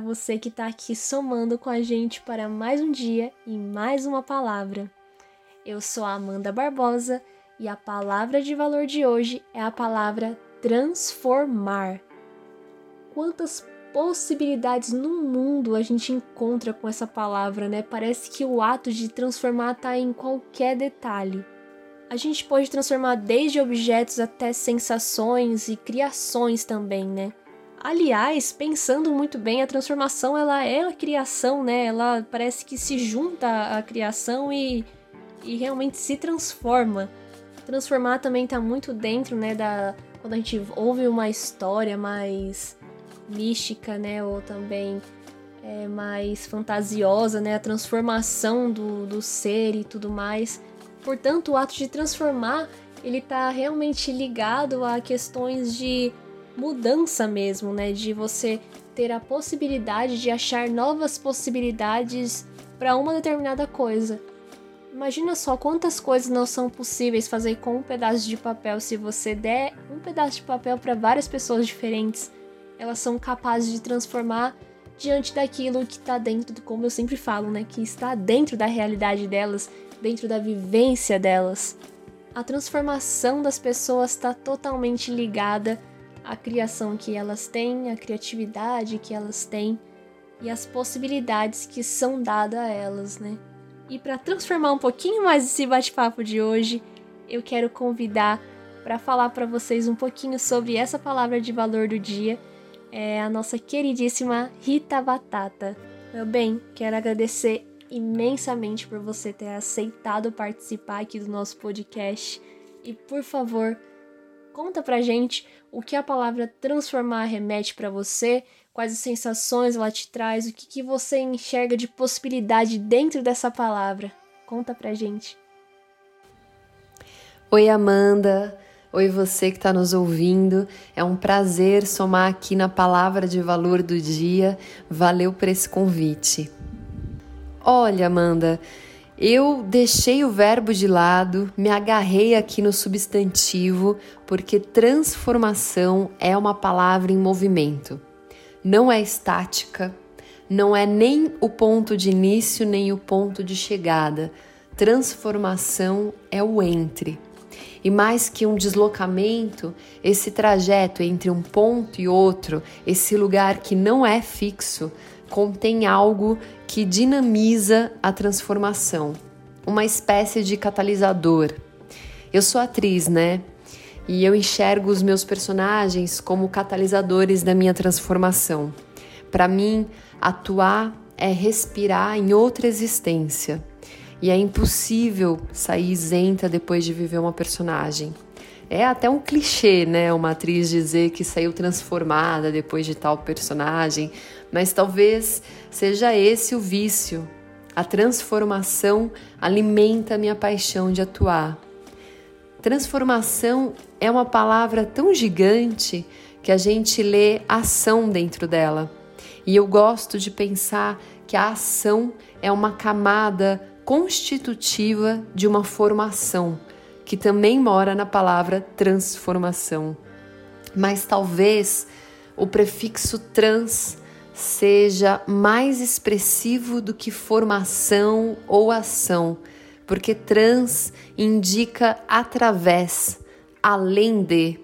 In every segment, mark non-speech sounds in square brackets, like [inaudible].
você que está aqui somando com a gente para mais um dia e mais uma palavra. Eu sou a Amanda Barbosa e a palavra de valor de hoje é a palavra transformar. Quantas possibilidades no mundo a gente encontra com essa palavra, né? Parece que o ato de transformar está em qualquer detalhe. A gente pode transformar desde objetos até sensações e criações também, né? Aliás, pensando muito bem, a transformação ela é a criação, né? Ela parece que se junta à criação e, e realmente se transforma. Transformar também está muito dentro, né, da quando a gente ouve uma história mais mística, né, ou também é, mais fantasiosa, né, a transformação do, do ser e tudo mais. Portanto, o ato de transformar ele está realmente ligado a questões de mudança mesmo, né? De você ter a possibilidade de achar novas possibilidades para uma determinada coisa. Imagina só quantas coisas não são possíveis fazer com um pedaço de papel se você der um pedaço de papel para várias pessoas diferentes. Elas são capazes de transformar diante daquilo que está dentro, como eu sempre falo, né, que está dentro da realidade delas, dentro da vivência delas. A transformação das pessoas está totalmente ligada a criação que elas têm, a criatividade que elas têm e as possibilidades que são dadas a elas, né? E para transformar um pouquinho mais esse bate-papo de hoje, eu quero convidar para falar para vocês um pouquinho sobre essa palavra de valor do dia, é a nossa queridíssima Rita Batata. Meu bem, quero agradecer imensamente por você ter aceitado participar aqui do nosso podcast e por favor, conta pra gente o que a palavra transformar remete para você, quais as sensações ela te traz, o que, que você enxerga de possibilidade dentro dessa palavra. Conta pra gente. Oi, Amanda. Oi, você que está nos ouvindo. É um prazer somar aqui na palavra de valor do dia. Valeu por esse convite. Olha, Amanda, eu deixei o verbo de lado, me agarrei aqui no substantivo, porque transformação é uma palavra em movimento. Não é estática, não é nem o ponto de início nem o ponto de chegada. Transformação é o entre. E mais que um deslocamento, esse trajeto entre um ponto e outro, esse lugar que não é fixo, contém algo que dinamiza a transformação, uma espécie de catalisador. Eu sou atriz, né? E eu enxergo os meus personagens como catalisadores da minha transformação. Para mim, atuar é respirar em outra existência. E é impossível sair isenta depois de viver uma personagem. É até um clichê, né? Uma atriz dizer que saiu transformada depois de tal personagem, mas talvez seja esse o vício. A transformação alimenta a minha paixão de atuar. Transformação é uma palavra tão gigante que a gente lê ação dentro dela. E eu gosto de pensar que a ação é uma camada constitutiva de uma formação que também mora na palavra transformação. Mas talvez o prefixo trans seja mais expressivo do que formação ou ação, porque trans indica através, além de.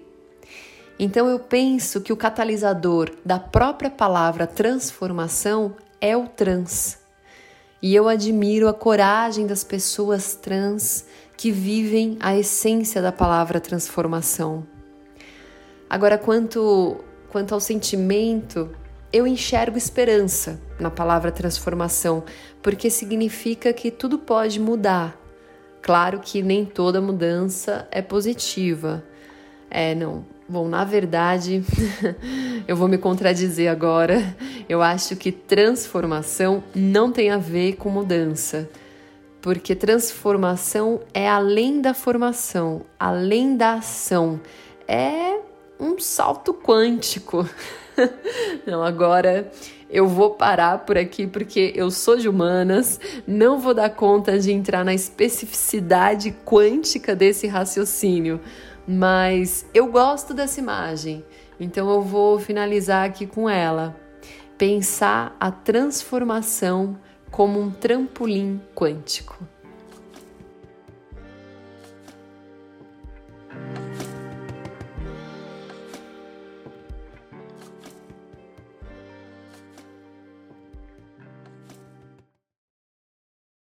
Então eu penso que o catalisador da própria palavra transformação é o trans. E eu admiro a coragem das pessoas trans que vivem a essência da palavra transformação. Agora, quanto, quanto ao sentimento, eu enxergo esperança na palavra transformação, porque significa que tudo pode mudar. Claro que nem toda mudança é positiva. É, não. Bom, na verdade, [laughs] eu vou me contradizer agora. Eu acho que transformação não tem a ver com mudança. Porque transformação é além da formação, além da ação, é um salto quântico. [laughs] Não, agora eu vou parar por aqui porque eu sou de humanas, não vou dar conta de entrar na especificidade quântica desse raciocínio, mas eu gosto dessa imagem, então eu vou finalizar aqui com ela. pensar a transformação como um trampolim quântico.